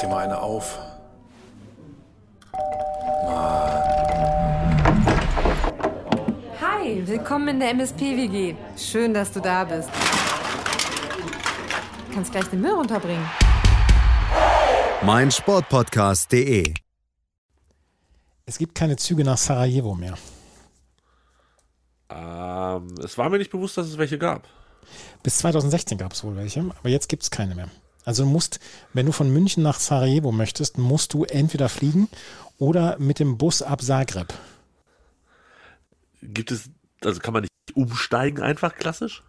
dir mal eine auf. Hi, willkommen in der MSP-WG. Schön, dass du da bist. Du kannst gleich den Müll runterbringen. mein Sportpodcast.de. Es gibt keine Züge nach Sarajevo mehr. Ähm, es war mir nicht bewusst, dass es welche gab. Bis 2016 gab es wohl welche, aber jetzt gibt es keine mehr. Also du musst, wenn du von München nach Sarajevo möchtest, musst du entweder fliegen oder mit dem Bus ab Zagreb. Gibt es, also kann man nicht umsteigen einfach klassisch?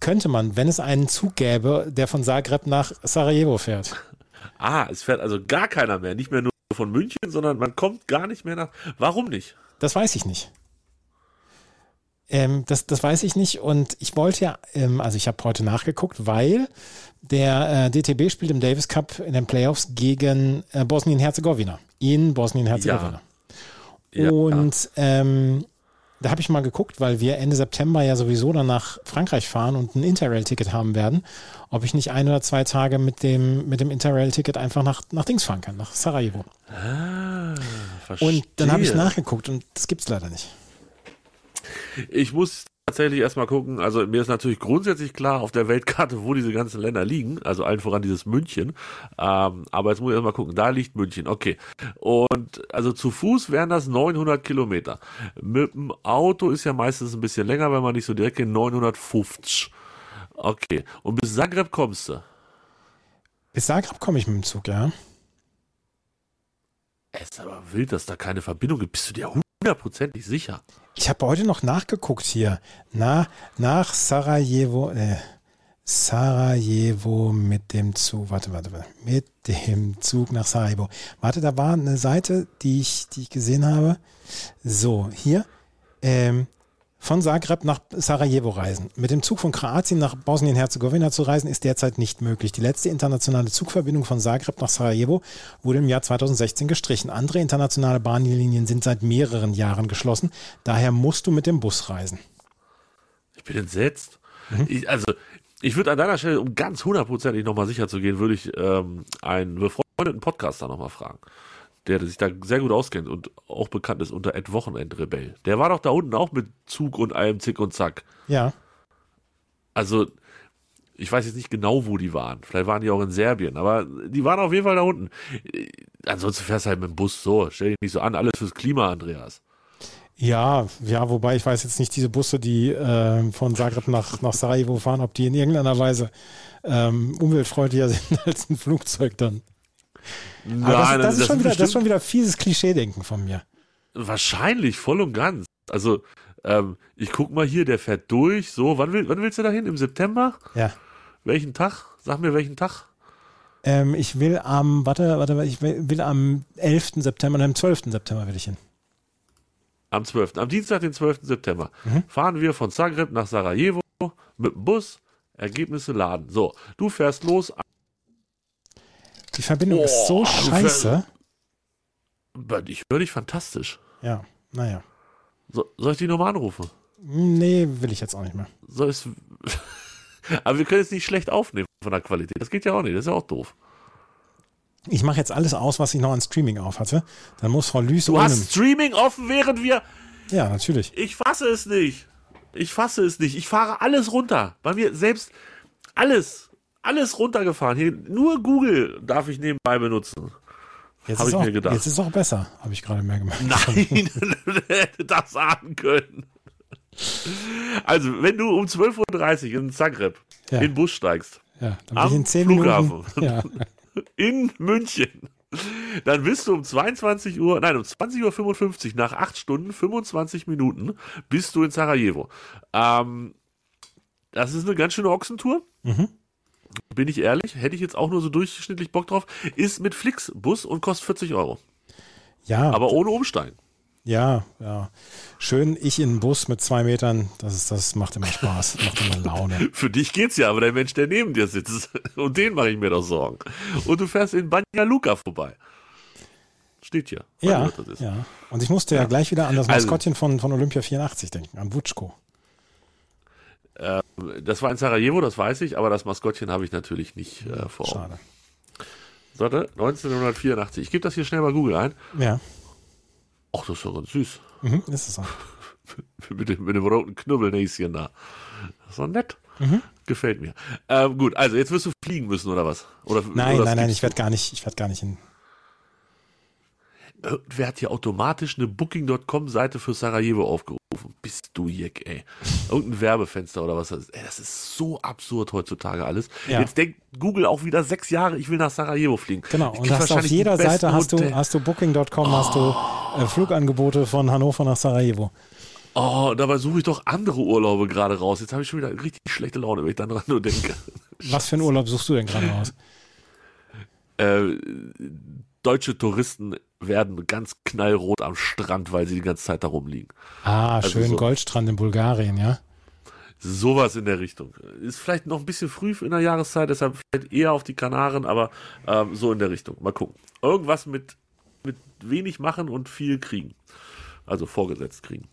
Könnte man, wenn es einen Zug gäbe, der von Zagreb nach Sarajevo fährt. Ah, es fährt also gar keiner mehr. Nicht mehr nur von München, sondern man kommt gar nicht mehr nach. Warum nicht? Das weiß ich nicht. Ähm, das, das weiß ich nicht. Und ich wollte ja, ähm, also ich habe heute nachgeguckt, weil der äh, DTB spielt im Davis Cup in den Playoffs gegen äh, Bosnien-Herzegowina. In Bosnien-Herzegowina. Ja, und ähm, da habe ich mal geguckt, weil wir Ende September ja sowieso dann nach Frankreich fahren und ein Interrail-Ticket haben werden, ob ich nicht ein oder zwei Tage mit dem, mit dem Interrail-Ticket einfach nach, nach Dings fahren kann, nach Sarajevo. Ah, verstehe. Und dann habe ich nachgeguckt und das gibt's leider nicht. Ich muss tatsächlich erstmal gucken, also mir ist natürlich grundsätzlich klar auf der Weltkarte, wo diese ganzen Länder liegen, also allen voran dieses München. Ähm, aber jetzt muss ich erstmal gucken, da liegt München, okay. Und also zu Fuß wären das 900 Kilometer. Mit dem Auto ist ja meistens ein bisschen länger, wenn man nicht so direkt geht, 950. Okay, und bis Zagreb kommst du. Bis Zagreb komme ich mit dem Zug, ja. Es ist aber wild, dass da keine Verbindung gibt. Bist du dir hundertprozentig sicher? Ich habe heute noch nachgeguckt hier. Na, nach Sarajevo, äh, Sarajevo mit dem Zug. Warte, warte, warte. Mit dem Zug nach Sarajevo. Warte, da war eine Seite, die ich, die ich gesehen habe. So, hier. Ähm, von Zagreb nach Sarajevo reisen. Mit dem Zug von Kroatien nach Bosnien-Herzegowina zu reisen, ist derzeit nicht möglich. Die letzte internationale Zugverbindung von Zagreb nach Sarajevo wurde im Jahr 2016 gestrichen. Andere internationale Bahnlinien sind seit mehreren Jahren geschlossen. Daher musst du mit dem Bus reisen. Ich bin entsetzt. Ich, also, ich würde an deiner Stelle, um ganz hundertprozentig nochmal sicher zu gehen, würde ich ähm, einen befreundeten Podcaster nochmal fragen, der sich da sehr gut auskennt und auch bekannt ist unter Ed Wochenendrebell. Der war doch da unten auch mit Zug und allem Zick und Zack. Ja. Also, ich weiß jetzt nicht genau, wo die waren. Vielleicht waren die auch in Serbien, aber die waren auf jeden Fall da unten. Ansonsten fährst du halt mit dem Bus so. Stell dich nicht so an, alles fürs Klima, Andreas. Ja, ja, wobei ich weiß jetzt nicht, diese Busse, die äh, von Zagreb nach, nach Sarajevo fahren, ob die in irgendeiner Weise ähm, umweltfreundlicher sind als ein Flugzeug dann. Aber das, das, ist schon wieder, das ist schon wieder fieses Klischee-Denken von mir. Wahrscheinlich, voll und ganz. Also, ähm, ich guck mal hier, der fährt durch. So, wann, will, wann willst du da hin? Im September? Ja. Welchen Tag? Sag mir welchen Tag. Ähm, ich will am, warte, warte, ich will, will am 11. September, nein, am 12. September will ich hin. Am 12. Am Dienstag, den 12. September, fahren wir von Zagreb nach Sarajevo mit dem Bus. Ergebnisse laden. So, du fährst los. Die Verbindung ist so Oh, scheiße. Ich höre dich fantastisch. Ja, naja. So, soll ich die nochmal anrufen? Nee, will ich jetzt auch nicht mehr. Soll ich's Aber wir können es nicht schlecht aufnehmen von der Qualität. Das geht ja auch nicht. Das ist ja auch doof. Ich mache jetzt alles aus, was ich noch an Streaming auf hatte. Dann muss Frau Lüß Du ohne- hast Streaming offen, während wir. Ja, natürlich. Ich fasse es nicht. Ich fasse es nicht. Ich fahre alles runter. Bei mir selbst alles. Alles runtergefahren. Hier, nur Google darf ich nebenbei benutzen. Jetzt ist ich auch, mir gedacht. Jetzt ist auch besser, habe ich gerade mehr gemacht. Nein, hätte das sagen können. Also, wenn du um 12.30 Uhr in Zagreb Ja. in den Bus steigst, Ja, Am ich in 10 Flughafen. Minuten. Ja. in München, dann bist du um 22 Uhr, nein, um 20.55 Uhr nach 8 Stunden, 25 Minuten, bist du in Sarajevo. Ähm, das ist eine ganz schöne Ochsentour. Mhm. Bin ich ehrlich, hätte ich jetzt auch nur so durchschnittlich Bock drauf. Ist mit Flixbus und kostet 40 Euro. ja, Aber ohne Umsteigen. ja, ja. Schön, ich in den Bus mit zwei Metern, das, ist, das macht immer Spaß, macht immer Laune. Für dich geht's ja, aber der Mensch, der neben dir sitzt, und den mache ich mir doch Sorgen. Und du fährst in Banja Luka vorbei. Steht hier. Ja, ja. Und ich musste ja, gleich wieder an das Also- Maskottchen von, von Olympia 84 denken, an Wutschko. Das war in Sarajevo, das weiß ich, aber das Maskottchen habe ich natürlich nicht äh, vor Augen. Schade. Warte, 1984. Ich gebe das hier schnell bei Google ein. Ja, Ach, das ist doch ganz süß. mhm, ist es auch. mit, dem, mit dem roten Knubbelnäschen da. Das ist doch nett. Mhm. Gefällt mir. Ähm, gut, also jetzt wirst du fliegen müssen, oder was? Oder, Nein, oder nein, nein, ich werde gar nicht, ich werde gar nicht hin. Wer hat hier automatisch eine Booking.com-Seite für Sarajevo aufgerufen? Bist du Jeck, ey. Irgendein Werbefenster oder was das ist. Ey, das ist so absurd heutzutage alles. Ja. Jetzt denkt Google auch wieder sechs Jahre, ich will nach Sarajevo fliegen. Genau, und hast auf jeder Seite hast du, hast du Booking.com, hast du äh, Flugangebote von Hannover nach Sarajevo. Oh, dabei suche ich doch andere Urlaube gerade raus. Jetzt habe ich schon wieder richtig schlechte Laune, wenn ich daran nur denke. Was für einen Urlaub suchst du denn gerade aus? Äh, deutsche Touristen werden ganz knallrot am Strand, weil sie die ganze Zeit da rumliegen. Ah, Also schön so- Goldstrand in Bulgarien, ja? Sowas in der Richtung. Ist vielleicht noch ein bisschen früh in der Jahreszeit, deshalb vielleicht eher auf die Kanaren, aber ähm, so in der Richtung. Mal gucken. Irgendwas mit, mit wenig machen und viel kriegen. Also vorgesetzt kriegen.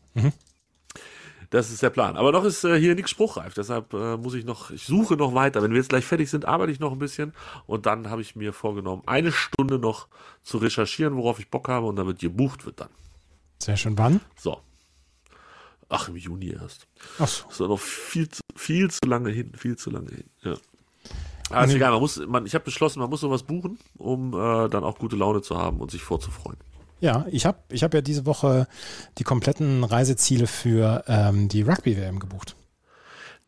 Das ist der Plan. Aber noch ist äh, hier nichts spruchreif, deshalb äh, muss ich noch, ich suche noch weiter. Wenn wir jetzt gleich fertig sind, arbeite ich noch ein bisschen und dann habe ich mir vorgenommen, eine Stunde noch zu recherchieren, worauf ich Bock habe und damit gebucht wird dann. Sehr schön. Wann? So. Ach, im Juni erst. Ach so. Ist doch noch viel zu, viel zu lange hin, viel zu lange hin. Ja. Aber ist Nee. egal, man muss, man, ich habe beschlossen, man muss sowas buchen, um äh, dann auch gute Laune zu haben und sich vorzufreuen. Ja, ich habe ich hab ja diese Woche die kompletten Reiseziele für ähm, die Rugby-WM gebucht.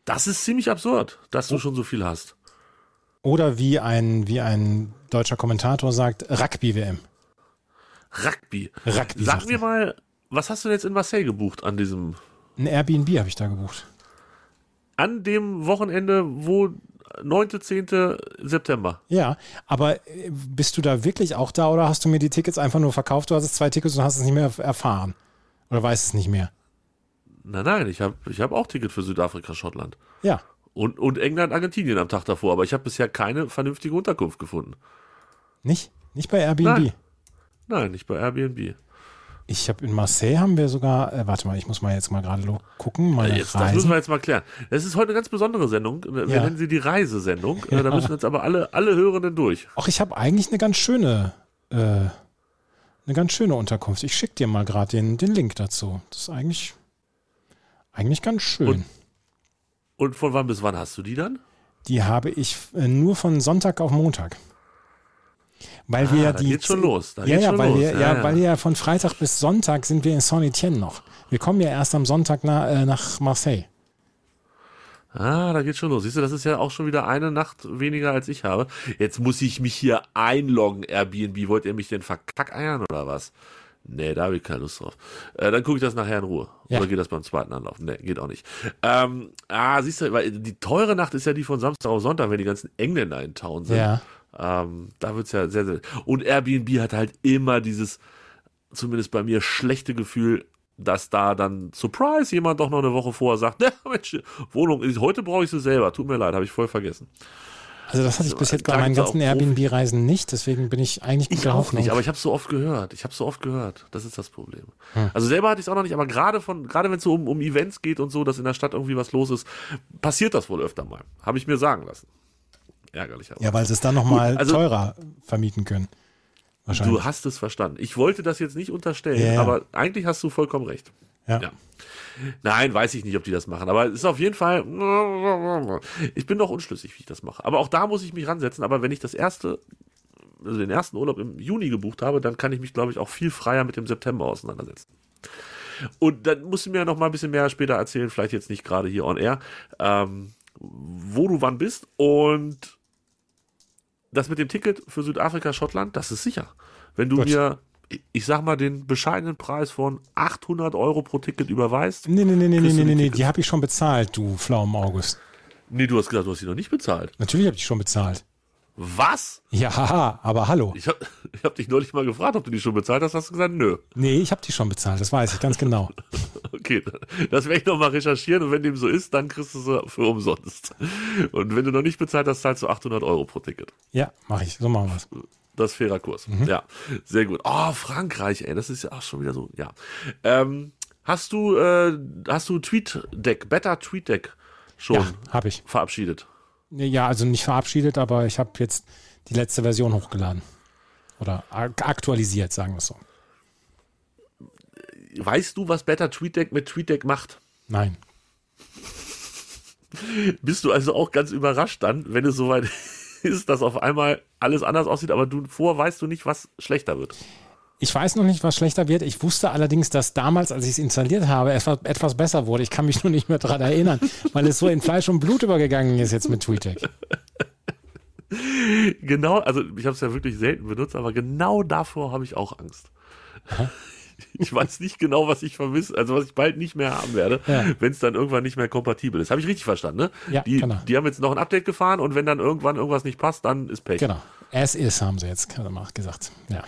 Das ist ziemlich absurd, dass du schon so viel hast. Oder wie ein, wie ein deutscher Kommentator sagt, Rugby-WM. Rugby. Rugby, Sag mir mal, was hast du denn jetzt in Marseille gebucht an diesem, Ein Airbnb habe ich da gebucht. an dem Wochenende, wo 9., 10. September? Ja, aber äh, bist du da wirklich auch da oder hast du mir die Tickets einfach nur verkauft? Du hast zwei Tickets und hast es nicht mehr erfahren. Oder weißt es nicht mehr? Nein, nein, ich habe ich hab auch Ticket für Südafrika, Schottland. Ja. Und, und England, Argentinien am Tag davor, aber ich habe bisher keine vernünftige Unterkunft gefunden. Nicht? Nicht bei Airbnb? Nein. Nein, nicht bei Airbnb. Ich habe in Marseille haben wir sogar, äh, warte mal, ich muss mal jetzt mal gerade gucken, meine Jetzt, das müssen wir jetzt mal klären. Es ist heute eine ganz besondere Sendung. Wir Ja. nennen sie die Reisesendung. Äh, Da Ja. müssen jetzt aber alle, alle Hörenden durch. Ach, ich habe eigentlich eine ganz schöne, äh, eine ganz schöne Unterkunft. Ich schicke dir mal gerade den, den Link dazu. Das ist eigentlich, eigentlich ganz schön. Und- Und von wann bis wann hast du die dann? die habe ich äh, nur von Sonntag auf Montag. Weil wir Ah, ja da die geht's schon los, da ja, ja, schon weil los. wir Ja, ja, ja. weil wir ja von Freitag bis Sonntag sind wir in Saint-Étienne noch. Wir kommen ja erst am Sonntag na, äh, nach Marseille. Ah, da geht's schon los. Siehst du, das ist ja auch schon wieder eine Nacht weniger als ich habe. Jetzt muss ich mich hier einloggen, Airbnb. Wollt ihr mich denn verkackeiern oder was? Nee, da habe ich keine Lust drauf. Äh, dann gucke ich das nachher in Ruhe. Ja. Oder geht das beim zweiten Anlauf? Nee, geht auch nicht. Ähm, ah, siehst du, weil die teure Nacht ist ja die von Samstag auf Sonntag, wenn die ganzen Engländer in Town sind. Ja. Ähm, da wird's ja sehr, sehr. Und Airbnb hat halt immer dieses, zumindest bei mir, schlechte Gefühl, dass da dann, Surprise, jemand doch noch eine Woche vorher sagt, ja, Mensch, Wohnung, heute brauche ich sie selber. Tut mir leid, habe ich voll vergessen. Also das hatte ich bis jetzt bei da meinen ganzen Airbnb-Reisen nicht, deswegen bin ich eigentlich Ich guter auch Hoffnung. nicht, aber ich habe so oft gehört. Ich habe so oft gehört. Das ist das Problem. Hm. Also selber hatte ich es auch noch nicht, aber gerade von, gerade wenn es so um, um Events geht und so, dass in der Stadt irgendwie was los ist, passiert das wohl öfter mal. Habe ich mir sagen lassen. Ärgerlich aber. ja, weil sie es dann nochmal also- teurer vermieten können. Wahrscheinlich. Du hast es verstanden. Ich wollte das jetzt nicht unterstellen, Ja, ja. aber eigentlich hast du vollkommen recht. ja. Ja. Nein, weiß ich nicht, ob die das machen, aber es ist auf jeden Fall. Ich bin noch unschlüssig, wie ich das mache. Aber auch da muss ich mich ransetzen. Aber wenn ich das erste, also den ersten Urlaub im Juni gebucht habe, dann kann ich mich, glaube ich, auch viel freier mit dem September auseinandersetzen. Und dann musst du mir noch mal ein bisschen mehr später erzählen, vielleicht jetzt nicht gerade hier on air, ähm, wo du wann bist und das mit dem Ticket für Südafrika, Schottland, das ist sicher. Wenn du Gut. mir, ich sag mal, den bescheidenen Preis von 800 Euro pro Ticket überweist. Nee, nee, nee, nee, nee, nee, die nee, die habe ich schon bezahlt, du Pflaumen August. Nee, du hast gesagt, du hast sie noch nicht bezahlt. Natürlich habe ich die schon bezahlt. Was? Ja, haha, aber hallo. Ich habe hab dich neulich mal gefragt, ob du die schon bezahlt hast. Hast du gesagt, nö. Nee, ich habe die schon bezahlt, das weiß ich ganz genau. Okay, das werde ich noch mal recherchieren und wenn dem so ist, dann kriegst du sie für umsonst. Und wenn du noch nicht bezahlt hast, zahlst du 800 Euro pro Ticket. Ja, mache ich. So machen wir es. Das ist fairer Kurs. Ja, sehr gut. Oh, Frankreich, ey, das ist ja auch schon wieder so, ja. Ähm, hast du, äh, hast du TweetDeck, Better TweetDeck schon Ja, habe ich. verabschiedet? Ja, also nicht verabschiedet, aber ich habe jetzt die letzte Version hochgeladen. Oder aktualisiert, sagen wir es so. Weißt du, was Better TweetDeck mit TweetDeck macht? Nein. Bist du also auch ganz überrascht dann, wenn es soweit ist, dass auf einmal alles anders aussieht, aber du vor weißt du nicht, was schlechter wird? Ich weiß noch nicht, was schlechter wird. Ich wusste allerdings, dass damals, als ich es installiert habe, etwas, etwas besser wurde. Ich kann mich nur nicht mehr daran erinnern, weil es so in Fleisch und Blut übergegangen ist jetzt mit TweetDeck. Genau, also ich habe es ja wirklich selten benutzt, aber genau davor habe ich auch Angst. Aha. Ich weiß nicht genau, was ich vermisse, also was ich bald nicht mehr haben werde, ja. wenn es dann irgendwann nicht mehr kompatibel ist. Habe ich richtig verstanden, ne? Ja, die, genau. die haben jetzt noch ein Update gefahren und wenn dann irgendwann irgendwas nicht passt, dann ist Pech. Genau. As is, haben sie jetzt gesagt. Ja.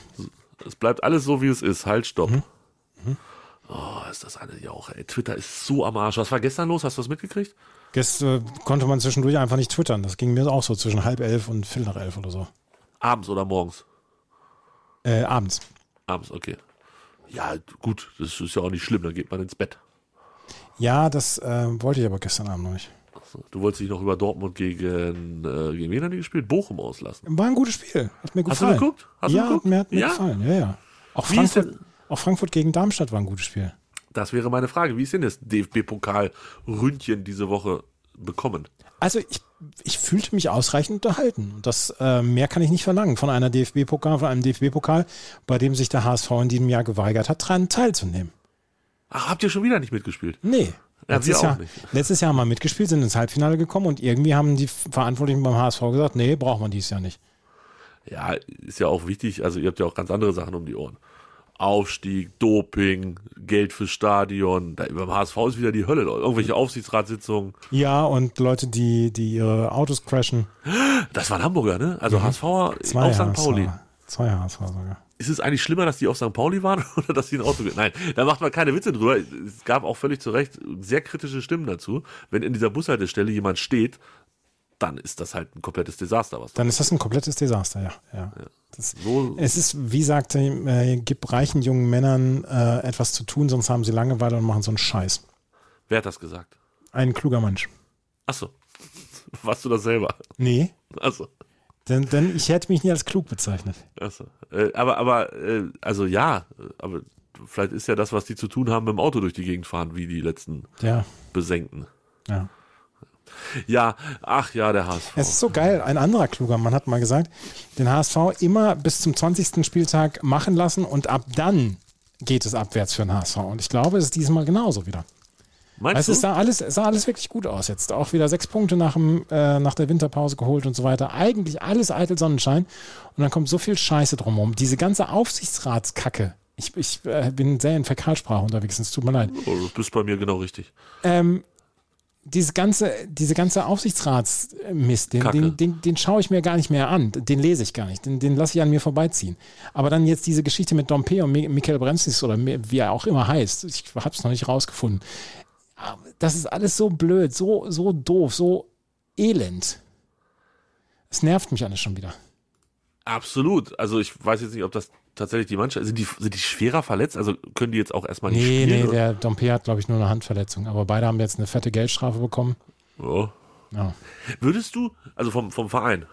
Es bleibt alles so, wie es ist. Halt, stopp. Mhm. Mhm. Oh, ist das eine ja auch, ey. Twitter ist so am Arsch. Was war gestern los? Hast du das mitgekriegt? Gestern äh, konnte man zwischendurch einfach nicht twittern. Das ging mir auch so zwischen halb elf und viertel nach elf oder so. Abends oder morgens? Äh, abends. Abends, okay. Ja, gut, das ist ja auch nicht schlimm, dann geht man ins Bett. Ja, das äh, wollte ich aber gestern Abend noch nicht. Du wolltest dich noch über Dortmund gegen, äh, gegen wen haben die gespielt? Bochum auslassen. War ein gutes Spiel. Hat mir gefallen. Hast du geguckt? Hast ja, du geguckt? Mir hat mir ja? gefallen. Ja, ja. Auch Frankfurt, auch Frankfurt gegen Darmstadt war ein gutes Spiel. Das wäre meine Frage. Wie ist denn das DFB-Pokal-Ründchen diese Woche bekommen? Also ich, ich fühlte mich ausreichend unterhalten. Und das äh, mehr kann ich nicht verlangen von einer DFB-Pokal, von einem DFB-Pokal, bei dem sich der HSV in diesem Jahr geweigert hat, daran teilzunehmen. Ach, habt ihr schon wieder nicht mitgespielt? Nee. Letztes, Jahr, letztes Jahr haben wir mitgespielt, sind ins Halbfinale gekommen und irgendwie haben die Verantwortlichen beim HSV gesagt, nee, braucht man dieses Jahr nicht. Ja, ist ja auch wichtig, also ihr habt ja auch ganz andere Sachen um die Ohren. Aufstieg, Doping, Geld fürs Stadion. Da, beim HSV ist wieder die Hölle. Irgendwelche Aufsichtsratssitzungen. Ja, und Leute, die, die ihre Autos crashen. Das waren Hamburger, ne? Also mhm. HSV Zwei auf St. Pauli. Zwei HSV sogar. Ist es eigentlich schlimmer, dass die auf St. Pauli waren oder dass die ein Auto. Nein, da macht man keine Witze drüber. Es gab auch völlig zu Recht sehr kritische Stimmen dazu. Wenn in dieser Bushaltestelle jemand steht, dann ist das halt ein komplettes Desaster. Was dann ist das ein komplettes Desaster, ja. ja. ja. Das, so es ist, wie sagte, äh, gib reichen jungen Männern äh, etwas zu tun, sonst haben sie Langeweile und machen so einen Scheiß. Wer hat das gesagt? Ein kluger Mensch. Achso. Warst du das selber? Nee. Achso. Denn, denn ich hätte mich nie als klug bezeichnet. Achso. Äh, aber, aber, äh, also ja, aber vielleicht ist ja das, was die zu tun haben, mit dem Auto durch die Gegend fahren, wie die letzten ja. Besenkten. Ja. Ja, ach ja, der HSV. Es ist so geil. Ein anderer kluger Mann hat mal gesagt, den HSV immer bis zum 20. Spieltag machen lassen und ab dann geht es abwärts für den HSV. Und ich glaube, es ist diesmal genauso wieder. Meinst weißt, du? Es sah alles, sah alles wirklich gut aus jetzt. Auch wieder sechs Punkte nach, dem, äh, nach der Winterpause geholt und so weiter. Eigentlich alles eitel Sonnenschein. Und dann kommt so viel Scheiße drumherum. Diese ganze Aufsichtsratskacke. Ich, ich äh, bin sehr in Fäkalsprache unterwegs, es tut mir leid. Oh, du bist bei mir genau richtig. Ähm, diese ganze, diese ganze Aufsichtsratsmist, den, den, den, den, schaue ich mir gar nicht mehr an. Den lese ich gar nicht. Den, den lasse ich an mir vorbeiziehen. Aber dann jetzt diese Geschichte mit Dompe und Michael Bremsis oder wie er auch immer heißt, ich habe es noch nicht rausgefunden. Das ist alles so blöd, so, so doof, so elend. Es nervt mich alles schon wieder. Absolut. Also ich weiß jetzt nicht, ob das tatsächlich die Mannschaft, sind die, sind die schwerer verletzt? Also können die jetzt auch erstmal nicht nee, spielen? Nee, nee, der Dompe hat, glaube ich, nur eine Handverletzung. Aber beide haben jetzt eine fette Geldstrafe bekommen. Oh. Ja. Würdest du, also vom, vom Verein,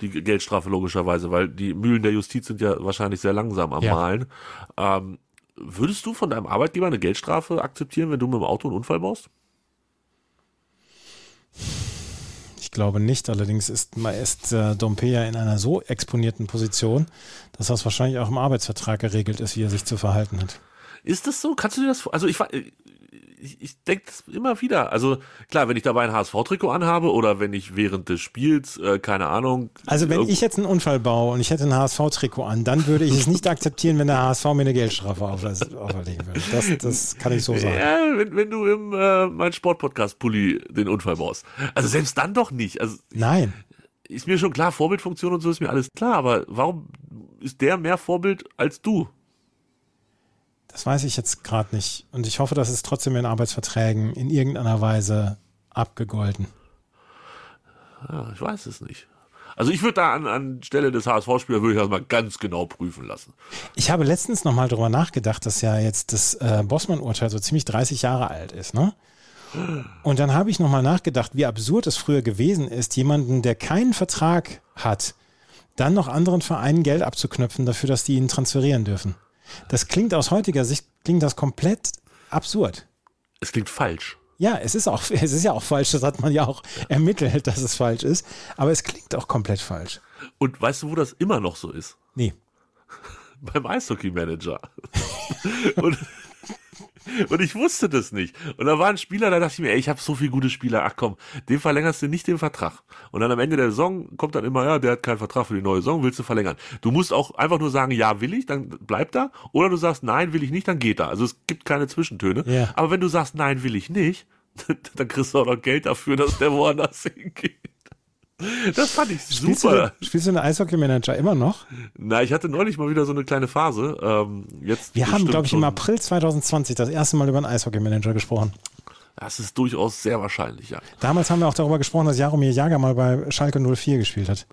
die Geldstrafe logischerweise, weil die Mühlen der Justiz sind ja wahrscheinlich sehr langsam am Ja. Malen. Ähm, würdest du von deinem Arbeitgeber eine Geldstrafe akzeptieren, wenn du mit dem Auto einen Unfall baust? Ich glaube nicht. Allerdings ist, ist äh, Dompe ja in einer so exponierten Position, dass das wahrscheinlich auch im Arbeitsvertrag geregelt ist, wie er sich zu verhalten hat. Ist das so? Kannst du dir das? Also ich, ich, ich denke das immer wieder. Also klar, wenn ich dabei ein HSV-Trikot anhabe oder wenn ich während des Spiels, äh, keine Ahnung. Also wenn ich jetzt einen Unfall baue und ich hätte ein HSV-Trikot an, dann würde ich es nicht akzeptieren, wenn der HSV mir eine Geldstrafe auferlegen würde. Das, das kann ich so sagen. Ja, wenn, wenn du im äh, mein Sportpodcast-Pulli den Unfall baust. Also selbst dann doch nicht. Also Nein. ist mir schon klar, Vorbildfunktion und so ist mir alles klar, aber warum ist der mehr Vorbild als du? Das weiß ich jetzt gerade nicht. Und ich hoffe, das ist trotzdem in Arbeitsverträgen in irgendeiner Weise abgegolten. Ja, ich weiß es nicht. Also ich würde da an, an Stelle des HSV-Spielers würde ich das mal ganz genau prüfen lassen. Ich habe letztens nochmal drüber nachgedacht, dass ja jetzt das äh, Bossmann-Urteil so ziemlich 30 Jahre alt ist, ne? Und dann habe ich nochmal nachgedacht, wie absurd es früher gewesen ist, jemanden, der keinen Vertrag hat, dann noch anderen Vereinen Geld abzuknöpfen dafür, dass die ihn transferieren dürfen. Das klingt aus heutiger Sicht, klingt das komplett absurd. Es klingt falsch. Ja, es ist auch, es ist ja auch falsch, das hat man ja auch ermittelt, dass es falsch ist, aber es klingt auch komplett falsch. Und weißt du, wo das immer noch so ist? Nee. Beim Eishockey-Manager. und, und ich wusste das nicht. Und da war ein Spieler, da dachte ich mir, ey, ich habe so viele gute Spieler, ach komm, dem verlängerst du nicht den Vertrag. Und dann am Ende der Saison kommt dann immer, ja, der hat keinen Vertrag für die neue Saison, willst du verlängern. Du musst auch einfach nur sagen, ja, will ich, dann bleibt er. Oder du sagst, nein, will ich nicht, dann geht er. Also es gibt keine Zwischentöne. Ja. Aber wenn du sagst, nein, will ich nicht, dann kriegst du auch noch Geld dafür, dass der woanders hingeht. Das fand ich Spielst du, super. den, spielst du den Eishockey-Manager immer noch? Na, ich hatte neulich mal wieder so eine kleine Phase. Ähm, jetzt Wir haben, glaube ich, im April 2020 das erste Mal über einen Eishockey-Manager gesprochen. Das ist durchaus sehr wahrscheinlich, ja. Damals haben wir auch darüber gesprochen, dass Jaromir Jager mal bei Schalke 04 gespielt hat.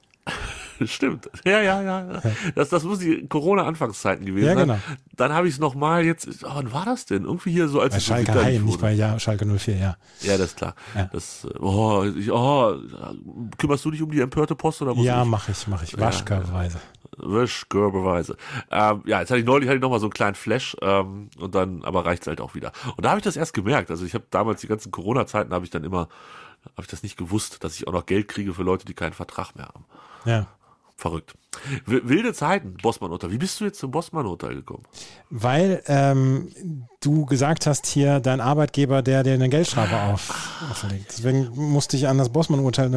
Stimmt. Ja, ja, ja. Das, das muss die Corona-Anfangszeiten gewesen Ja, sein. genau. Dann habe ich es nochmal jetzt, oh, wann war das denn? Irgendwie hier so als Bei Schalke Heim, nicht bei ja, Schalke 04, ja. Ja, das ist klar. Ja. Das, äh, oh, ich, oh, kümmerst du dich um die empörte Post oder muss Ja, ich? mache ich, mache ich. Waschkörperweise. Wischkörperweise. Ähm, ja, jetzt hatte ich neulich hatte ich noch mal so einen kleinen Flash ähm, und dann, aber reicht's halt auch wieder. Und da habe ich das erst gemerkt. Also ich habe damals die ganzen Corona-Zeiten habe ich dann immer, habe ich das nicht gewusst, dass ich auch noch Geld kriege für Leute, die keinen Vertrag mehr haben. Ja. Verrückt. Wilde Zeiten, Bossmann-Hotel. Wie bist du jetzt zum Bossmann-Hotel gekommen? Weil ähm, du gesagt hast, hier dein Arbeitgeber, der dir eine Geldstrafe auf, auferlegt. Deswegen musste ich an das Bossmann-Urteil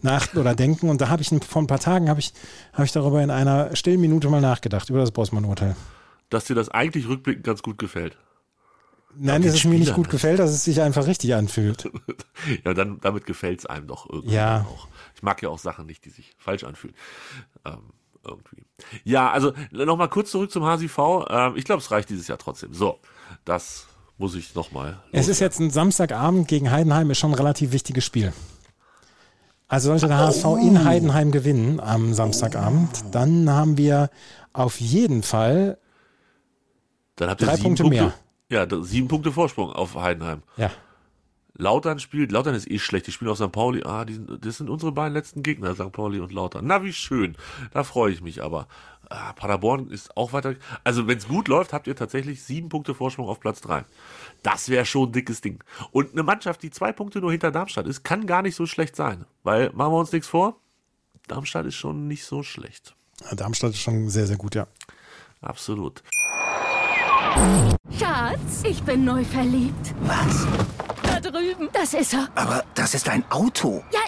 nach oder denken. Und da habe ich vor ein paar Tagen habe ich, habe ich darüber in einer stillen Minute mal nachgedacht, über das Bossmann-Urteil. Dass dir das eigentlich rückblickend ganz gut gefällt. Nein, dass es mir nicht gut gefällt, dass es sich einfach richtig anfühlt. ja, dann damit gefällt's einem doch irgendwie Ja. auch. Ich mag ja auch Sachen nicht, die sich falsch anfühlen. Ähm, irgendwie. Ja, also nochmal kurz zurück zum HSV. Ähm, ich glaube, es reicht dieses Jahr trotzdem. So, das muss ich nochmal. Es ist jetzt ein Samstagabend gegen Heidenheim, ist schon ein relativ wichtiges Spiel. Also sollte der HSV in Heidenheim gewinnen am Samstagabend, dann haben wir auf jeden Fall, Dann habt ihr drei Punkte Punkte mehr. Ja, sieben Punkte Vorsprung auf Heidenheim. ja, Lautern spielt, Lautern ist eh schlecht, die spielen auf St. Pauli. Ah, die, sind- das sind unsere beiden letzten Gegner, St. Pauli und Lautern. Na, wie schön. Da freue ich mich aber. Ah, Paderborn ist auch weiter. Also, wenn es gut läuft, habt ihr tatsächlich sieben Punkte Vorsprung auf Platz drei. Das wäre schon ein dickes Ding. Und eine Mannschaft, die zwei Punkte nur hinter Darmstadt ist, kann gar nicht so schlecht sein. Weil, machen wir uns nichts vor, Darmstadt ist schon nicht so schlecht. Darmstadt ist schon sehr, sehr gut, ja. Absolut. Schatz, ich bin neu verliebt. Was? Da drüben. Das ist er. Aber das ist ein Auto. Ja,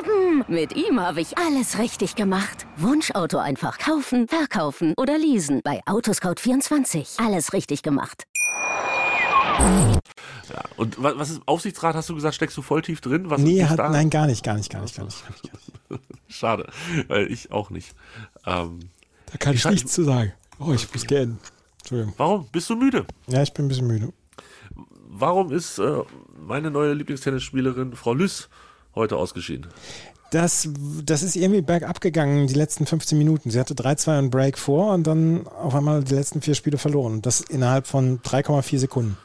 eben. Mit ihm habe ich alles richtig gemacht. Wunschauto einfach kaufen, verkaufen oder leasen. Bei Autoscout24. Alles richtig gemacht. Ja. Und was, ist Aufsichtsrat, hast du gesagt, steckst du voll tief drin? Was Nee, hat, da? nein, gar nicht, gar nicht, gar nicht, gar nicht. Gar nicht, gar nicht. Schade, weil ich auch nicht. Ähm, Da kann ich scha- nichts zu sagen. Oh, ich muss gehen. Entschuldigung. warum bist du müde? Ja, ich bin ein bisschen müde. Warum ist äh, meine neue Lieblingstennisspielerin Frau Lüss heute ausgeschieden? Das, das ist irgendwie bergab gegangen, die letzten 15 Minuten. Sie hatte 3-2 und Break vor und dann auf einmal die letzten vier Spiele verloren. Das innerhalb von 3,4 Sekunden.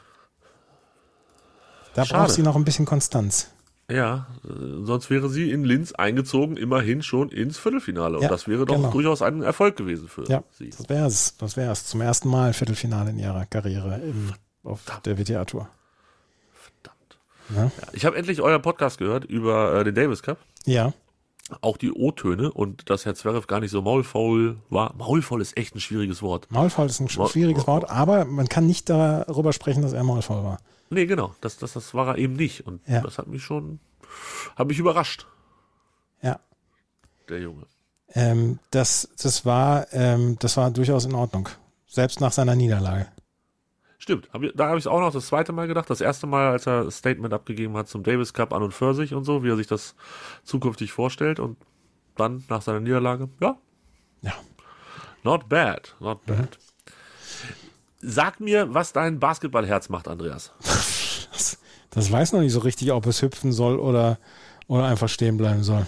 Da Schade. braucht sie noch ein bisschen Konstanz. Ja, äh, sonst wäre sie in Linz eingezogen, immerhin schon ins Viertelfinale. Und Ja, das wäre doch genau. durchaus ein Erfolg gewesen für Ja, sie. das wäre es. Das wäre es. Zum ersten Mal Viertelfinale in ihrer Karriere im, auf der WTA-Tour. Ja, ich habe endlich euer Podcast gehört über äh, den Davis Cup. Ja, Auch die O-Töne und dass Herr Zverev gar nicht so maulfaul war. Maulfaul ist echt ein schwieriges Wort. Maulfaul ist ein Maul- schwieriges Wort, aber man kann nicht darüber sprechen, dass er maulfaul war. Nee, genau. Das, das, das war er eben nicht. Und Ja. das hat mich schon, hat mich überrascht, Ja. der Junge. Ähm, das, das, war, ähm, das war durchaus in Ordnung. Selbst nach seiner Niederlage. Stimmt, hab da habe ich auch noch das zweite Mal gedacht. Das erste Mal, als er das Statement abgegeben hat zum Davis Cup an und für sich und so, wie er sich das zukünftig vorstellt. Und dann nach seiner Niederlage, ja, Ja. not bad, not Mhm. bad. Sag mir, was dein Basketballherz macht, Andreas. Das, das weiß noch nicht so richtig, ob es hüpfen soll oder, oder einfach stehen bleiben soll.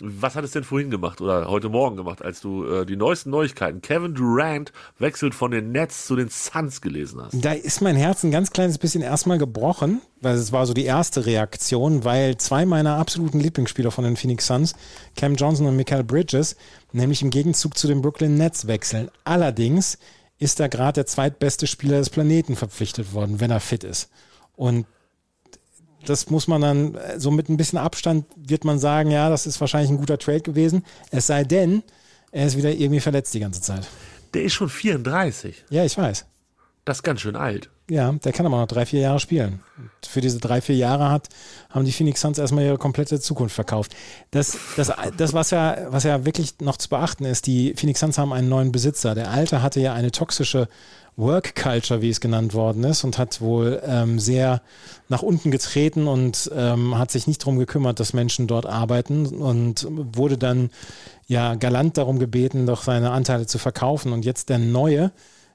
Was hat es denn vorhin gemacht oder heute Morgen gemacht, als du äh, die neuesten Neuigkeiten, Kevin Durant wechselt von den Nets zu den Suns gelesen hast? Da ist mein Herz ein ganz kleines bisschen erstmal gebrochen, weil es war so die erste Reaktion, weil zwei meiner absoluten Lieblingsspieler von den Phoenix Suns, Cam Johnson und Michael Bridges, nämlich im Gegenzug zu den Brooklyn Nets wechseln. Allerdings ist da gerade der zweitbeste Spieler des Planeten verpflichtet worden, wenn er fit ist. Und das muss man dann, äh, so mit ein bisschen Abstand wird man sagen, ja, das ist wahrscheinlich ein guter Trade gewesen. Es sei denn, er ist wieder irgendwie verletzt die ganze Zeit. Der ist schon 34. Ja, ich weiß. Das ist ganz schön alt. Ja, der kann aber noch drei, vier Jahre spielen. Und für diese drei, vier Jahre hat, haben die Phoenix Suns erstmal ihre komplette Zukunft verkauft. Das, das, das was, ja, was ja wirklich noch zu beachten ist, die Phoenix Suns haben einen neuen Besitzer. Der alte hatte ja eine toxische Work Culture, wie es genannt worden ist, und hat wohl ähm, sehr nach unten getreten und ähm, hat sich nicht darum gekümmert, dass Menschen dort arbeiten und wurde dann ja galant darum gebeten, doch seine Anteile zu verkaufen. Und jetzt der neue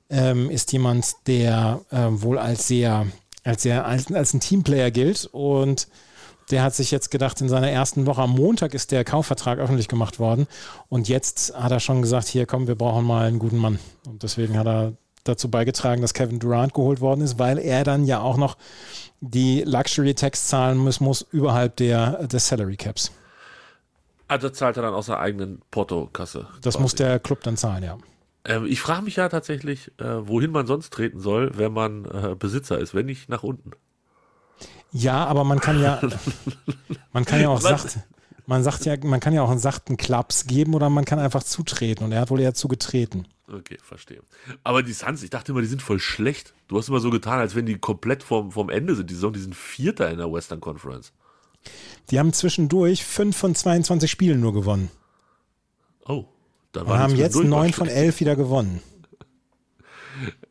ähm, ist jemand, der äh, wohl als sehr, als sehr, als, als ein Teamplayer gilt und der hat sich jetzt gedacht, in seiner ersten Woche am Montag ist der Kaufvertrag öffentlich gemacht worden. Und jetzt hat er schon gesagt, hier komm, wir brauchen mal einen guten Mann. Und deswegen hat er dazu beigetragen, dass Kevin Durant geholt worden ist, weil er dann ja auch noch die Luxury Tax zahlen muss, muss überhalb der, des Salary Caps. Also zahlt er dann aus der eigenen Portokasse. Das quasi. muss der Club dann zahlen, ja. Ähm, ich frage mich ja tatsächlich, äh, wohin man sonst treten soll, wenn man äh, Besitzer ist, wenn nicht nach unten. Ja, aber man kann ja, man kann ja auch sacht, man sagt ja, man kann ja auch einen sachten Klaps geben oder man kann einfach zutreten und er hat wohl eher zugetreten. Okay, verstehe. Aber die Suns, ich dachte immer, die sind voll schlecht. Du hast immer so getan, als wenn die komplett vom, vom Ende sind. Die Saison, die sind Vierter in der Western Conference. Die haben zwischendurch 5 von 22 Spielen nur gewonnen. Oh, da war Und haben jetzt 9 von 11 wieder gewonnen.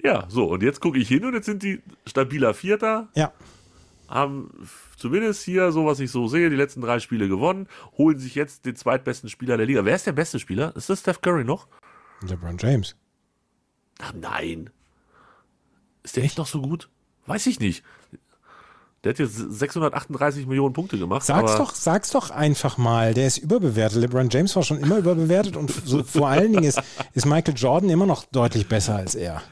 Ja, so, und jetzt gucke ich hin und jetzt sind die stabiler Vierter. Ja. Haben zumindest hier, so was ich so sehe, die letzten drei Spiele gewonnen, holen sich jetzt den zweitbesten Spieler der Liga. Wer ist der beste Spieler? Ist das Steph Curry noch? LeBron James. Ach nein. Ist der echt noch so gut? Weiß ich nicht. Der hat jetzt 638 Millionen Punkte gemacht. Sag's doch, sag's doch einfach mal. Der ist überbewertet. LeBron James war schon immer überbewertet und so, vor allen Dingen ist, ist Michael Jordan immer noch deutlich besser als er.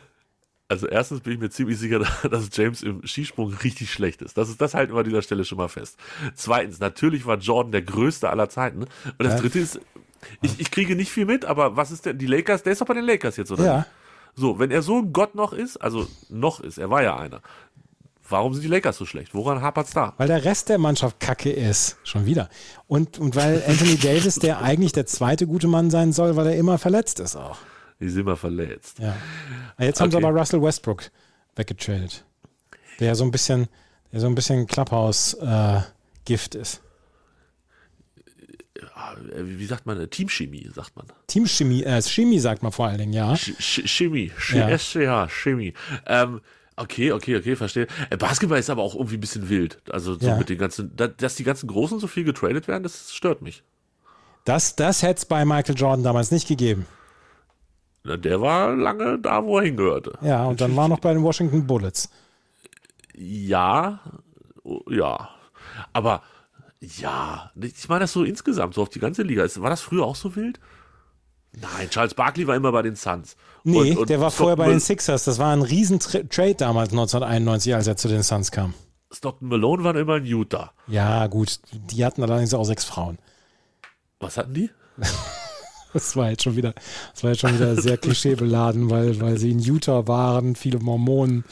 Also erstens bin ich mir ziemlich sicher, dass James im Skisprung richtig schlecht ist. Das ist das halten wir an dieser Stelle schon mal fest. Zweitens, natürlich war Jordan der größte aller Zeiten. Und das ja. dritte ist, ich, ich kriege nicht viel mit, aber was ist denn, die Lakers, der ist doch bei den Lakers jetzt, oder? Ja. So, wenn er so ein Gott noch ist, also noch ist, er war ja einer. Warum sind die Lakers so schlecht? Woran hapert's da? Weil der Rest der Mannschaft kacke ist. Schon wieder. Und, und weil Anthony Davis, der eigentlich der zweite gute Mann sein soll, weil er immer verletzt ist auch. Die sind immer verletzt. Ja. Jetzt haben okay. sie aber Russell Westbrook weggetradet. Der so ein bisschen, der so ein bisschen Clubhouse-Gift äh, ist. Äh, wie sagt man, Teamchemie, sagt man. Teamchemie, äh, Chemie sagt man vor allen Dingen, ja. Ch Chemie, ja. SCH, Chemie. Ähm, okay, okay, okay, verstehe. Äh, Basketball ist aber auch irgendwie ein bisschen wild. Also so ja. mit den ganzen, dass die ganzen Großen so viel getradet werden, das stört mich. Das, das hätte es bei Michael Jordan damals nicht gegeben. Na, der war lange da, wo er hingehörte. Ja, und dann war noch bei den Washington Bullets. Ja, ja. Aber ja, ich meine das so insgesamt, so auf die ganze Liga. War das früher auch so wild? Nein, Charles Barkley war immer bei den Suns. Nee, und, und der war vorher bei den Sixers. Das war ein riesen Trade damals 1991, als er zu den Suns kam. Stockton Malone war immer in Utah. Ja, gut. Die hatten allerdings auch sechs Frauen. Was hatten die? Das war jetzt schon wieder, das war jetzt schon wieder sehr klischeebeladen, weil, weil sie in Utah waren, viele Mormonen.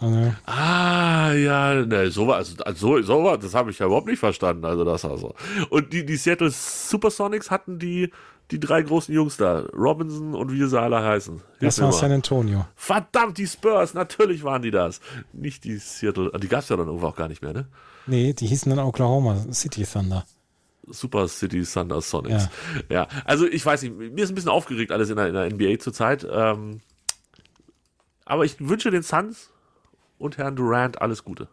Okay. Ah, ja, ne, so war, also, also, so war, das habe ich ja überhaupt nicht verstanden, also das also. Und die, die Seattle Supersonics hatten die, die drei großen Jungs da, Robinson und wie sie alle heißen. Hilf das war San Antonio. Verdammt, die Spurs, natürlich waren die das. Nicht die Seattle, die gab es ja dann irgendwo auch gar nicht mehr, ne? Nee, die hießen dann Oklahoma City Thunder. Super City Thunder Sonics. Ja. ja. also ich weiß nicht, mir ist ein bisschen aufgeregt alles in der, in der NBA zurzeit. Ähm, aber ich wünsche den Suns und Herrn Durant alles Gute.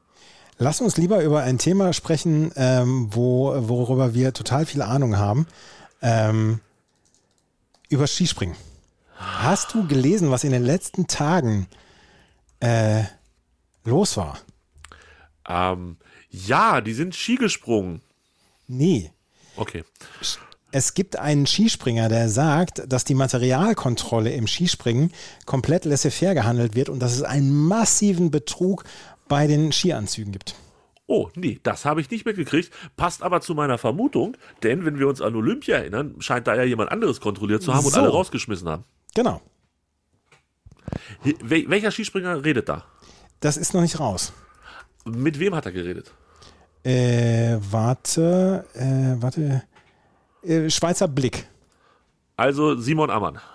Lass uns lieber über ein Thema sprechen, ähm, wo, worüber wir total viel Ahnung haben. Ähm, über Skispringen. Hast du gelesen, was in den letzten Tagen äh, los war? Ähm, ja, die sind Ski gesprungen. Nee. Okay. Es gibt einen Skispringer, der sagt, dass die Materialkontrolle im Skispringen komplett laissez-faire gehandelt wird und dass es einen massiven Betrug bei den Skianzügen gibt. Oh, nee, das habe ich nicht mitgekriegt. Passt aber zu meiner Vermutung, denn wenn wir uns an Olympia erinnern, scheint da ja jemand anderes kontrolliert zu haben und So. alle rausgeschmissen haben. Genau. Wel welcher Skispringer redet da? Das ist noch nicht raus. Mit wem hat er geredet? Äh, warte, äh, warte. Äh, Schweizer Blick. Also Simon Ammann.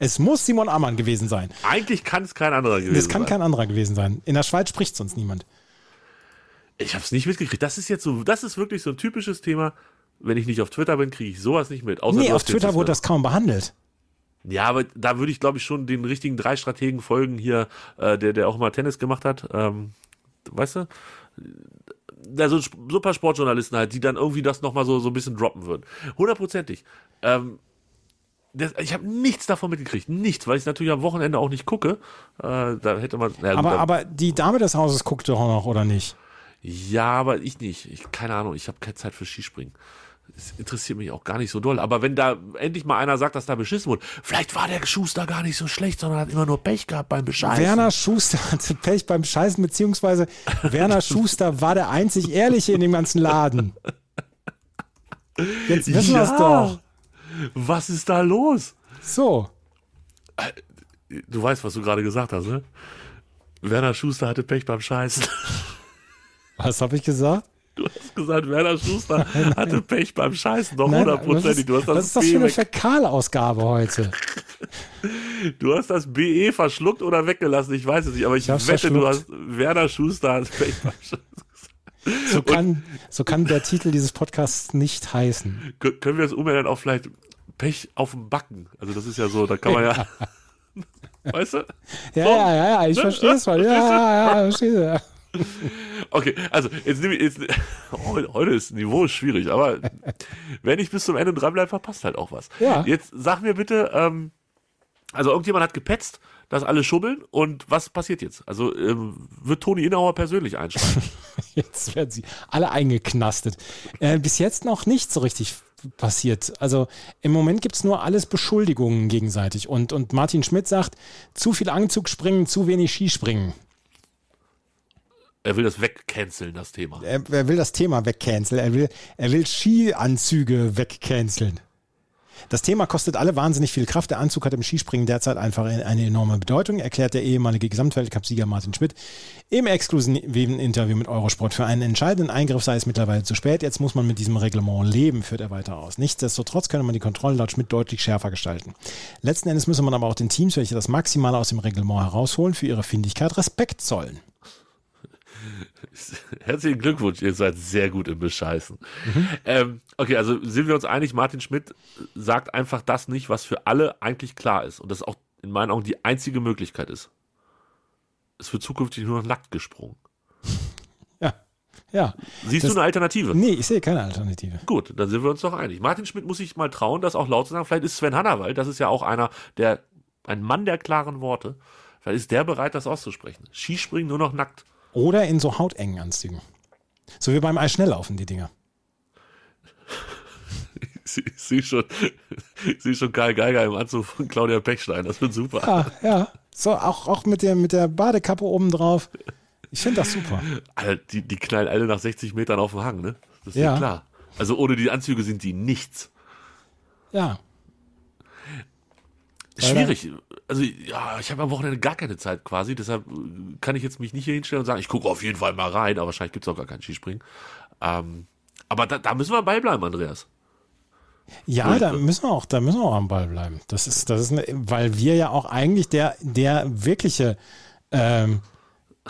Es muss Simon Ammann gewesen sein. Eigentlich kann es kein anderer gewesen Das kann sein. kein anderer gewesen sein. In der Schweiz spricht sonst niemand. Ich habe es nicht mitgekriegt. Das ist jetzt so, das ist wirklich so ein typisches Thema. Wenn ich nicht auf Twitter bin, kriege ich sowas nicht mit. Außer Nee, auf Twitter das wurde das kaum behandelt. Ja, aber da würde ich, glaube ich, schon den richtigen drei Strategen folgen hier, äh, der, der auch mal Tennis gemacht hat. Ähm, weißt du? Da so Sp- super Sportjournalisten halt, die dann irgendwie das nochmal so, so ein bisschen droppen würden. Hundertprozentig. Ähm, das, ich habe nichts davon mitgekriegt. Nichts, weil ich natürlich am Wochenende auch nicht gucke. Äh, da hätte man. Gut, Aber, da- aber die Dame des Hauses guckt doch noch, oder nicht? Ja, aber ich nicht. Ich, keine Ahnung, ich habe keine Zeit für Skispringen. Das interessiert mich auch gar nicht so doll. Aber wenn da endlich mal einer sagt, dass da beschissen wurde, vielleicht war der Schuster gar nicht so schlecht, sondern hat immer nur Pech gehabt beim Bescheißen. Werner Schuster hatte Pech beim Scheißen, beziehungsweise Werner Schuster war der einzig Ehrliche in dem ganzen Laden. Jetzt wissen wir es Ja. doch. Was ist da los? So. Du weißt, was du gerade gesagt hast, ne? Werner Schuster hatte Pech beim Scheißen. Was habe ich gesagt? Du hast gesagt, Werner Schuster hatte Pech beim Scheißen. Doch Nein, hundertprozentig. Du hast das, was ist das für eine weg, Fäkalausgabe heute? du hast das BE verschluckt oder weggelassen. Ich weiß es nicht, aber ich, Ich wette, du hast. Werner Schuster hat Pech beim Scheißen. So kann, so kann der Titel dieses Podcasts nicht heißen. Kö- können wir es umändern auf vielleicht Pech auf dem Backen? Also das ist ja so, da kann man ja, weißt du? Ja, So. ja, ja, ja, ich Ne? verstehe es mal. Ja, ja, ja, verstehe. Okay, also jetzt nehme ich jetzt, heute, heute ist Niveau schwierig, aber wenn ich bis zum Ende dranbleibe, verpasst halt auch was. Ja. Jetzt sag mir bitte, ähm, also irgendjemand hat gepetzt, dass alle schubbeln und was passiert jetzt? Also ähm, wird Toni Innauer persönlich einschreiten? Jetzt werden sie alle eingeknastet. Äh, bis jetzt noch nicht so richtig passiert. Also im Moment gibt es nur alles Beschuldigungen gegenseitig. Und, und Martin Schmidt sagt, zu viel Anzugspringen, zu wenig Skispringen. Er will das wegcanceln, das Thema. Er, er will das Thema wegcanceln. Er will, er will Skianzüge wegcanceln. Das Thema kostet alle wahnsinnig viel Kraft. Der Anzug hat im Skispringen derzeit einfach eine enorme Bedeutung, erklärt der ehemalige Gesamtweltcupsieger Martin Schmidt im exklusiven Interview mit Eurosport. Für einen entscheidenden Eingriff sei es mittlerweile zu spät. Jetzt muss man mit diesem Reglement leben, führt er weiter aus. Nichtsdestotrotz könne man die Kontrollen laut Schmidt deutlich schärfer gestalten. Letzten Endes müsse man aber auch den Teams, welche das Maximale aus dem Reglement herausholen, für ihre Findigkeit Respekt zollen. Herzlichen Glückwunsch, ihr seid sehr gut im Bescheißen. Ähm, okay, also sind wir uns einig, Martin Schmidt sagt einfach das nicht, was für alle eigentlich klar ist und das auch in meinen Augen die einzige Möglichkeit ist. Es wird zukünftig nur noch nackt gesprungen. Ja, ja. Siehst Das- du eine Alternative? Nee, ich sehe keine Alternative. Gut, dann sind wir uns doch einig. Martin Schmidt muss sich mal trauen, das auch laut zu sagen. Vielleicht ist Sven Hannawald, das ist ja auch einer, der, ein Mann der klaren Worte. Vielleicht ist der bereit, das auszusprechen. Skispringen nur noch nackt. Oder in so hautengen Anzügen. So wie beim Eisschnelllaufen, die Dinger. Ich sehe schon, sehe schon Karl Geiger im Anzug von Claudia Pechstein. Das wird super. Ja, ja. So, auch, auch mit, der, mit der Badekappe oben drauf. Ich finde das super. Alter, die, die knallen alle nach 60 Metern auf den Hang, ne? Das ist Ja. ja klar. Also ohne die Anzüge sind die nichts. Ja. Schwierig. Also ja, ich habe am Wochenende gar keine Zeit quasi, deshalb kann ich jetzt mich nicht hier hinstellen und sagen, ich gucke auf jeden Fall mal rein, aber wahrscheinlich gibt es auch gar kein Skispringen. Ähm, aber da, da müssen wir beibleiben, Andreas. Ja, da müssen wir auch, da müssen wir auch am Ball bleiben. Das ist, das ist eine, weil wir ja auch eigentlich der, der wirkliche ähm,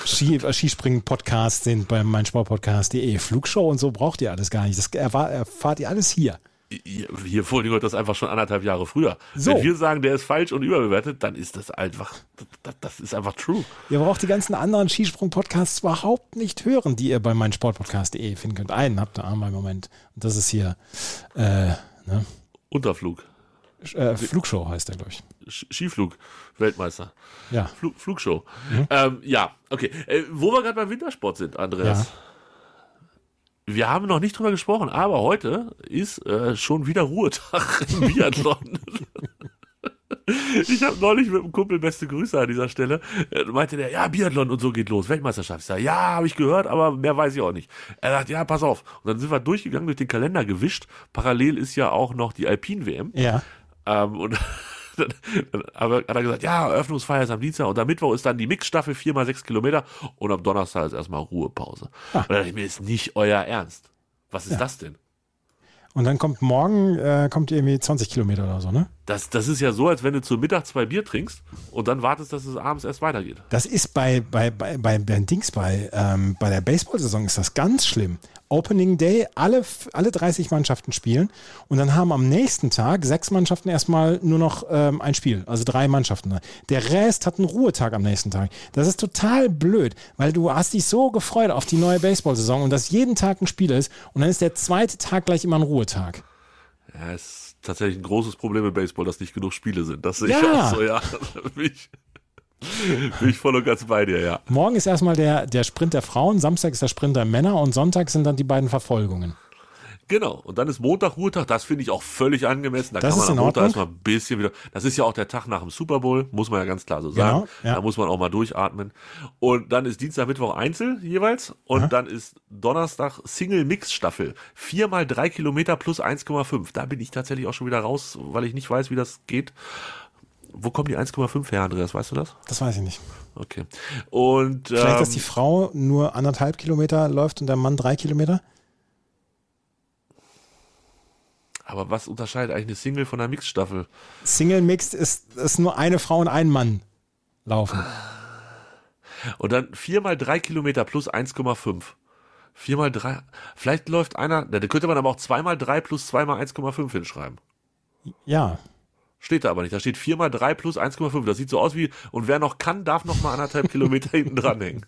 Ski, äh, Skispringen-Podcast sind bei meinsportpodcast.de. Flugshow und so braucht ihr alles gar nicht. Das erfahr- erfahrt ihr alles hier. Hier, allem das einfach schon anderthalb Jahre früher. So. Wenn wir sagen, der ist falsch und überbewertet, dann ist das einfach, das, das ist einfach true. Ihr braucht die ganzen anderen Skisprung-Podcasts überhaupt nicht hören, die ihr bei meinsportpodcast.de finden könnt. Einen habt ihr einmal im Moment. Und das ist hier äh, ne? Unterflug, äh, Flugshow heißt der, glaube ich. Skiflug, Weltmeister, Ja. Flug, Flugshow. Ähm, ja, okay. Äh, wo wir gerade beim Wintersport sind, Andreas. Wir haben noch nicht drüber gesprochen, aber heute ist äh, schon wieder Ruhetag im Biathlon. Ich habe neulich mit einem Kumpel beste Grüße an dieser Stelle. Äh, meinte der, ja, Biathlon und so geht los, Weltmeisterschaft. Ich sag, ja, habe ich gehört, aber mehr weiß ich auch nicht. Er sagt, ja, pass auf. Und dann sind wir durchgegangen, durch den Kalender gewischt. Parallel ist ja auch noch die Alpin-WM. Ja. Ähm, und dann, dann aber hat er gesagt, ja, Eröffnungsfeier ist am Dienstag und am Mittwoch ist dann die Mixstaffel, viermal sechs Kilometer und am Donnerstag ist erstmal Ruhepause. Ah. Und da dachte ich mir, ist nicht euer Ernst. Was ist das denn? Und dann kommt morgen, äh, kommt irgendwie 20 Kilometer oder so, ne? Das, das ist ja so, als wenn du zu Mittag zwei Bier trinkst und dann wartest, dass es abends erst weitergeht. Das ist bei, bei, bei, bei, bei Dings, bei, ähm, bei der Baseball-Saison ist das ganz schlimm. Opening Day, alle, alle 30 Mannschaften spielen und dann haben am nächsten Tag sechs Mannschaften erstmal nur noch ähm, ein Spiel, also drei Mannschaften. Der Rest hat einen Ruhetag am nächsten Tag. Das ist total blöd, weil du hast dich so gefreut auf die neue Baseball-Saison und dass jeden Tag ein Spiel ist und dann ist der zweite Tag gleich immer ein Ruhetag. Ja, ist tatsächlich ein großes Problem im Baseball, dass nicht genug Spiele sind. Das sehe ich Ja. auch so, ja. Ich, bin ich voll und ganz bei dir, ja. Morgen ist erstmal der, der Sprint der Frauen, Samstag ist der Sprint der Männer und Sonntag sind dann die beiden Verfolgungen. Genau. Und dann ist Montag Ruhetag. Das finde ich auch völlig angemessen. Da Das kann ist man am Montag Ordnung. erstmal ein bisschen wieder. Das ist ja auch der Tag nach dem Super Bowl, muss man ja ganz klar so sagen. Genau, ja. Da muss man auch mal durchatmen. Und dann ist Dienstag, Mittwoch Einzel jeweils. Und dann ist Donnerstag Single-Mix-Staffel. Viermal drei Kilometer plus 1,5. Da bin ich tatsächlich auch schon wieder raus, weil ich nicht weiß, wie das geht. Wo kommen die 1,5 her, Andreas? Weißt du das? Das weiß ich nicht. Okay. Und Vielleicht, ähm, dass die Frau nur anderthalb Kilometer läuft und der Mann drei Kilometer? Aber was unterscheidet eigentlich eine Single von einer Mixstaffel? Single Mixed ist, ist nur eine Frau und ein Mann laufen. Und dann viermal drei Kilometer plus 1,5. Viermal drei. Vielleicht läuft einer, da könnte man aber auch zweimal drei plus zweimal 1,5 hinschreiben. Ja. Steht da aber nicht. Da steht viermal drei plus 1,5. Das sieht so aus wie, und wer noch kann, darf noch mal anderthalb Kilometer hinten dranhängen.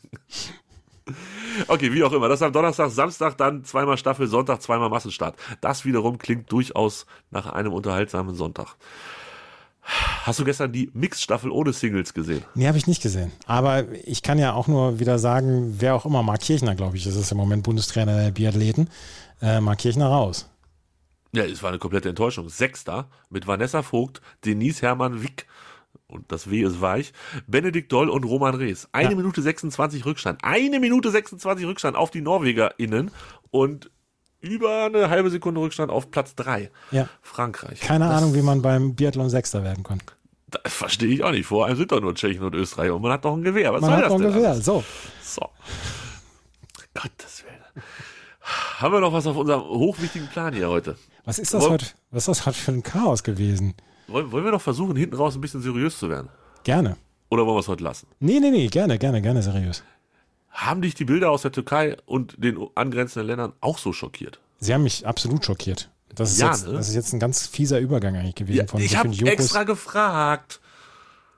Okay, wie auch immer. Das ist am Donnerstag, Samstag dann zweimal Staffel, Sonntag zweimal Massenstart. Das wiederum klingt durchaus nach einem unterhaltsamen Sonntag. Hast du gestern die Mixstaffel ohne Singles gesehen? Nee, habe ich nicht gesehen. Aber ich kann ja auch nur wieder sagen, wer auch immer, Mark Kirchner, glaube ich, ist es im Moment Bundestrainer der Biathleten. Äh, Mark Kirchner raus. Ja, es war eine komplette Enttäuschung. Sechster mit Vanessa Vogt, Denise Hermann Wick und das W ist weich, Benedikt Doll und Roman Rees. Eine Ja. Minute 26 Rückstand. Eine Minute 26 Rückstand auf die NorwegerInnen und über eine halbe Sekunde Rückstand auf Platz drei Ja. Frankreich. Keine das, Ahnung, wie man beim Biathlon Sechster werden kann. Das verstehe ich auch nicht. Vor allem sind doch nur Tschechen und Österreich und man hat doch ein Gewehr. Was Man soll hat das noch ein denn Gewehr. alles? So. So. Gottes Willen. Haben wir noch was auf unserem hochwichtigen Plan hier heute? Was ist das heute? Was ist das heute für ein Chaos gewesen? Wollen, wollen wir noch versuchen, hinten raus ein bisschen seriös zu werden? Gerne. Oder wollen wir es heute lassen? Nee, nee, nee, gerne, gerne, gerne, seriös. Haben dich die Bilder aus der Türkei und den angrenzenden Ländern auch so schockiert? Sie haben mich absolut schockiert. Das ist, Ja, jetzt, ne? das ist jetzt ein ganz fieser Übergang eigentlich gewesen von ich habe extra gefragt.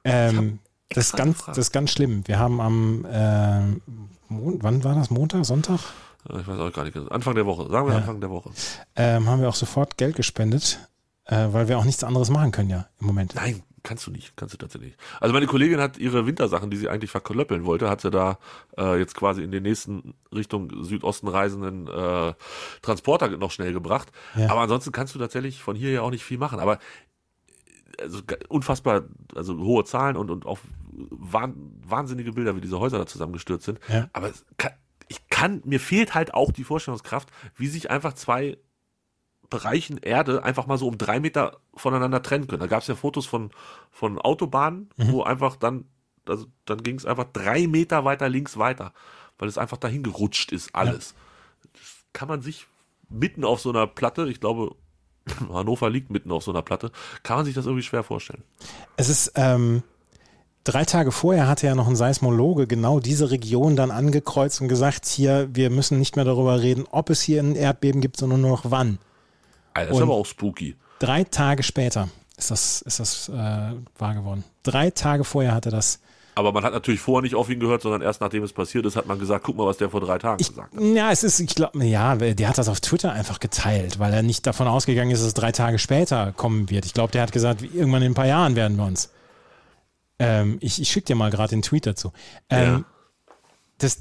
Ähm, das, ist extra ganz, gefragt. das ist ganz schlimm. Wir haben am, ähm, Mon wann war das? Montag, Sonntag? Ich weiß auch gar nicht. Anfang der Woche. Sagen wir Ja. Anfang der Woche. Ähm, haben wir auch sofort Geld gespendet, äh, weil wir auch nichts anderes machen können ja im Moment. Nein, kannst du nicht. Kannst du tatsächlich nicht. Also meine Kollegin hat ihre Wintersachen, die sie eigentlich verklöppeln wollte, hat sie da äh, jetzt quasi in den nächsten Richtung Südosten reisenden äh, Transporter noch schnell gebracht. Ja. Aber ansonsten kannst du tatsächlich von hier ja auch nicht viel machen. Aber also ga- unfassbar, also hohe Zahlen und, und auch wahn, wahnsinnige Bilder, wie diese Häuser da zusammengestürzt sind. Ja. Aber kann, ich kann, mir fehlt halt auch die Vorstellungskraft, wie sich einfach zwei Bereichen Erde einfach mal so um drei Meter voneinander trennen können. Da gab es ja Fotos von, von Autobahnen, wo einfach dann, also dann ging es einfach drei Meter weiter links weiter, weil es einfach dahin gerutscht ist, alles. Das kann man sich mitten auf so einer Platte, ich glaube, Hannover liegt mitten auf so einer Platte, kann man sich das irgendwie schwer vorstellen. Es ist, ähm, drei Tage vorher hatte ja noch ein Seismologe genau diese Region dann angekreuzt und gesagt, hier, wir müssen nicht mehr darüber reden, ob es hier ein Erdbeben gibt, sondern nur noch wann. Alter, das ist aber auch spooky. Drei Tage später ist das, ist das äh, wahr geworden. Drei Tage vorher hatte das Aber man hat natürlich vorher nicht auf ihn gehört, sondern erst nachdem es passiert ist, hat man gesagt, guck mal, was der vor drei Tagen Ich, gesagt hat. ja, es ist, ich glaube, ja, der hat das auf Twitter einfach geteilt, weil er nicht davon ausgegangen ist, dass es drei Tage später kommen wird. Ich glaube, der hat gesagt, irgendwann in ein paar Jahren werden wir uns. Ähm, ich ich schicke dir mal gerade den Tweet dazu. Ähm, Ja. Das,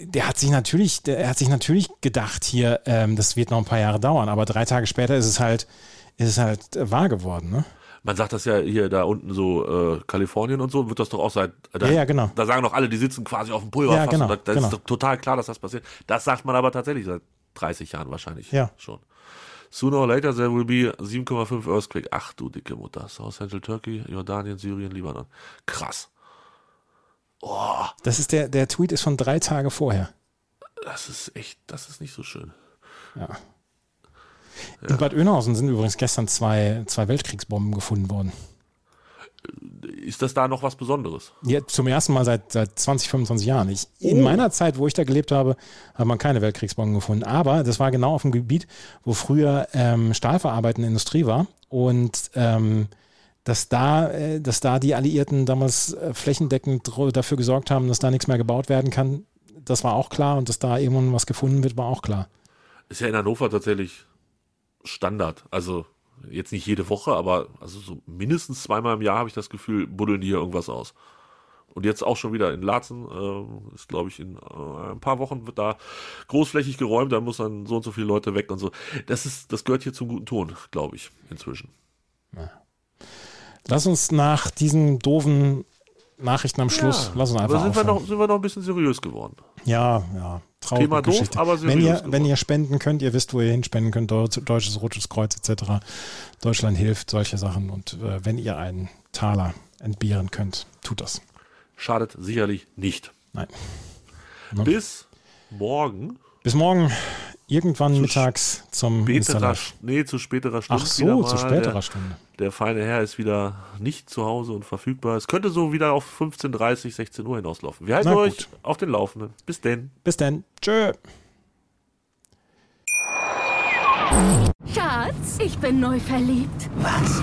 der hat sich natürlich, der er hat sich natürlich gedacht, hier, ähm, das wird noch ein paar Jahre dauern, aber drei Tage später ist es halt, ist es halt äh, wahr geworden, ne? Man sagt das ja hier da unten so, äh, Kalifornien und so, wird das doch auch seit. Da, Ja, ja, genau. Da sagen doch alle, die sitzen quasi auf dem Pulverfass. Ja, genau, da, da genau. ist doch total klar, dass das passiert. Das sagt man aber tatsächlich seit 30 Jahren wahrscheinlich Ja. schon. Sooner or later there will be 7,5 Earthquake. Ach du dicke Mutter. South Central Turkey, Jordanien, Syrien, Libanon. Krass. Oh, Das ist der, der Tweet ist von drei Tage vorher. das ist echt, das ist nicht so schön. Ja. In Bad Oeynhausen sind übrigens gestern zwei, zwei Weltkriegsbomben gefunden worden. Ist das da noch was Besonderes? Ja, zum ersten Mal seit, seit 20, 25 Jahren. Ich, in meiner Zeit, wo ich da gelebt habe, hat man keine Weltkriegsbomben gefunden. Aber das war genau auf dem Gebiet, wo früher ähm, stahlverarbeitende Industrie war. Und ähm, dass, da, äh, dass da die Alliierten damals äh, flächendeckend dafür gesorgt haben, dass da nichts mehr gebaut werden kann, das war auch klar. Und dass da irgendwann was gefunden wird, war auch klar. Ist ja in Hannover tatsächlich Standard. Also jetzt nicht jede Woche, aber also so mindestens zweimal im Jahr habe ich das Gefühl, buddeln die hier irgendwas aus. Und jetzt auch schon wieder in Laatzen, äh, ist glaube ich in äh, ein paar Wochen wird da großflächig geräumt, da muss dann so und so viele Leute weg und so. Das ist, das gehört hier zum guten Ton, glaube ich, inzwischen. Lass uns nach diesen doofen Nachrichten am Schluss, lass uns einfach aber sind wir, noch, sind wir noch ein bisschen seriös geworden. Ja, ja. Traurige Thema doof, Geschichte. aber wenn seriös ihr, geworden. wenn ihr spenden könnt, ihr wisst, wo ihr hinspenden könnt, Deu- Deutsches Rotes Kreuz etc. Deutschland hilft, solche Sachen. Und äh, wenn ihr einen Taler entbehren könnt, tut das. Schadet sicherlich nicht. Nein. Bis morgen. Bis morgen, irgendwann Zu mittags zum Späterer, nee, zu späterer Stunde. Ach so, mal. zu späterer der, Stunde. Der feine Herr ist wieder nicht zu Hause und verfügbar. Es könnte so wieder auf 15.30, 16 Uhr hinauslaufen. Wir halten euch auf den Laufenden. Bis denn. Bis dann. Tschö. Schatz, ich bin neu verliebt. Was?